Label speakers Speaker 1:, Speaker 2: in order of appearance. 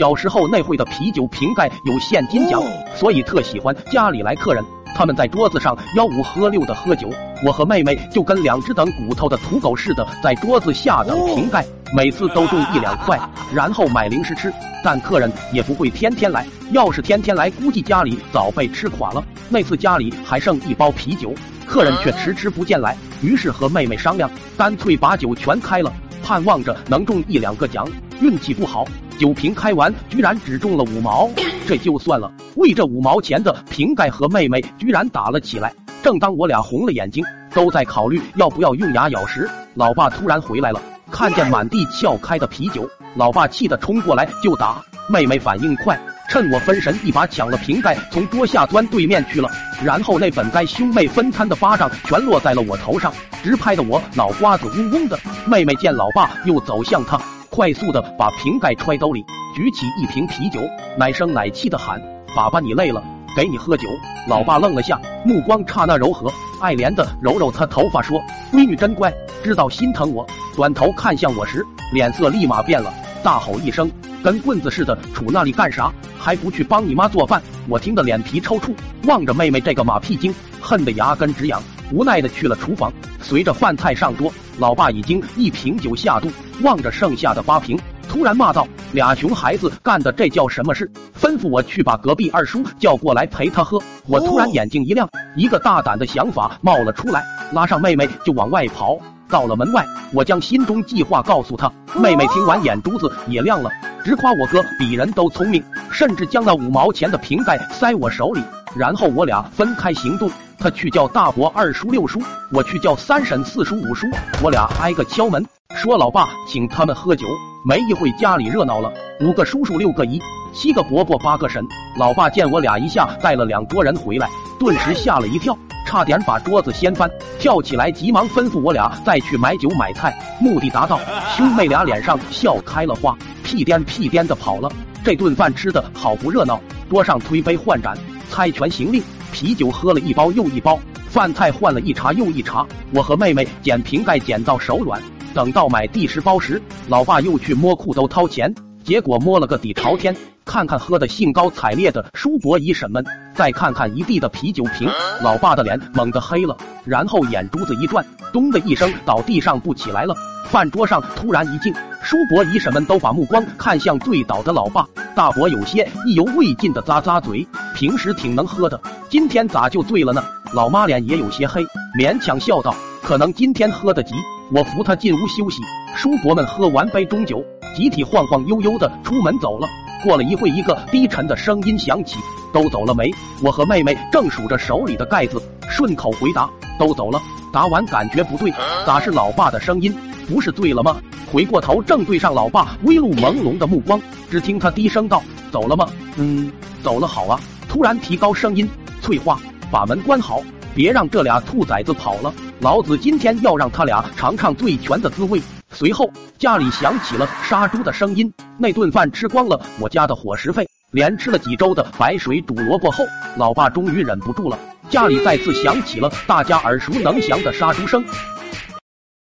Speaker 1: 小时候那会的啤酒瓶盖有现金奖，所以特喜欢家里来客人，他们在桌子上吆五喝六的喝酒，我和妹妹就跟两只等骨头的土狗似的，在桌子下等瓶盖，每次都中一两块，然后买零食吃。但客人也不会天天来，要是天天来，估计家里早被吃垮了。那次家里还剩一包啤酒，客人却迟迟不见来，于是和妹妹商量，干脆把酒全开了，盼望着能中一两个奖。运气不好，酒瓶开完居然只中了五毛，这就算了，为这五毛钱的瓶盖和妹妹居然打了起来。正当我俩红了眼睛，都在考虑要不要用牙咬时，老爸突然回来了，看见满地撬开的啤酒，老爸气得冲过来就打。妹妹反应快，趁我分神，一把抢了瓶盖，从桌下钻对面去了。然后那本该兄妹分摊的巴掌全落在了我头上，直拍得我脑瓜子嗡嗡的。妹妹见老爸又走向她。快速的把瓶盖揣兜里，举起一瓶啤酒，奶声奶气的喊：“爸爸，你累了，给你喝酒。”老爸愣了下，目光刹那柔和，爱怜的揉揉他头发，说：“闺女真乖，知道心疼我。”转头看向我时，脸色立马变了，大吼一声：“跟棍子似的，杵那里干啥？还不去帮你妈做饭？”我听得脸皮抽搐，望着妹妹这个马屁精，恨得牙根直痒，无奈的去了厨房。随着饭菜上桌，老爸已经一瓶酒下肚，望着剩下的八瓶，突然骂道：“俩熊孩子干的这叫什么事？”吩咐我去把隔壁二叔叫过来陪他喝。我突然眼睛一亮，一个大胆的想法冒了出来，拉上妹妹就往外跑。到了门外，我将心中计划告诉她。妹妹听完眼珠子也亮了，直夸我哥比人都聪明，甚至将那五毛钱的瓶盖塞我手里。然后我俩分开行动。他去叫大伯、二叔、六叔，我去叫三婶、四叔、五叔。我俩挨个敲门，说老爸请他们喝酒。没一会家里热闹了，五个叔叔、六个姨、七个伯伯、八个婶。老爸见我俩一下带了两桌人回来，顿时吓了一跳，差点把桌子掀翻。跳起来急忙吩咐我俩再去买酒买菜，目的达到。兄妹俩脸上笑开了花，屁颠屁颠的跑了。这顿饭吃的好不热闹，桌上推杯换盏，猜拳行令。啤酒喝了一包又一包，饭菜换了一茬又一茬。我和妹妹捡瓶盖捡到手软，等到买第十包时，老爸又去摸裤兜掏钱，结果摸了个底朝天。看看喝得兴高采烈的叔伯姨婶们，再看看一地的啤酒瓶，老爸的脸猛地黑了，然后眼珠子一转，咚的一声倒地上不起来了。饭桌上突然一静，叔伯姨婶们都把目光看向醉倒的老爸。大伯有些意犹未尽的咂咂嘴，平时挺能喝的，今天咋就醉了呢？老妈脸也有些黑，勉强笑道：“可能今天喝得急。”我扶他进屋休息。叔伯们喝完杯中酒，集体晃晃悠悠的出门走了。过了一会，一个低沉的声音响起：“都走了没？”我和妹妹正数着手里的盖子，顺口回答：“都走了。”答完感觉不对，咋是老爸的声音？不是醉了吗？回过头正对上老爸微露朦胧的目光，只听他低声道：“走了吗？嗯，走了。好啊。”突然提高声音：“翠花，把门关好，别让这俩兔崽子跑了。老子今天要让他俩尝尝醉拳的滋味。”随后家里响起了杀猪的声音。那顿饭吃光了我家的伙食费，连吃了几周的白水煮萝卜后，老爸终于忍不住了，家里再次响起了大家耳熟能详的杀猪声。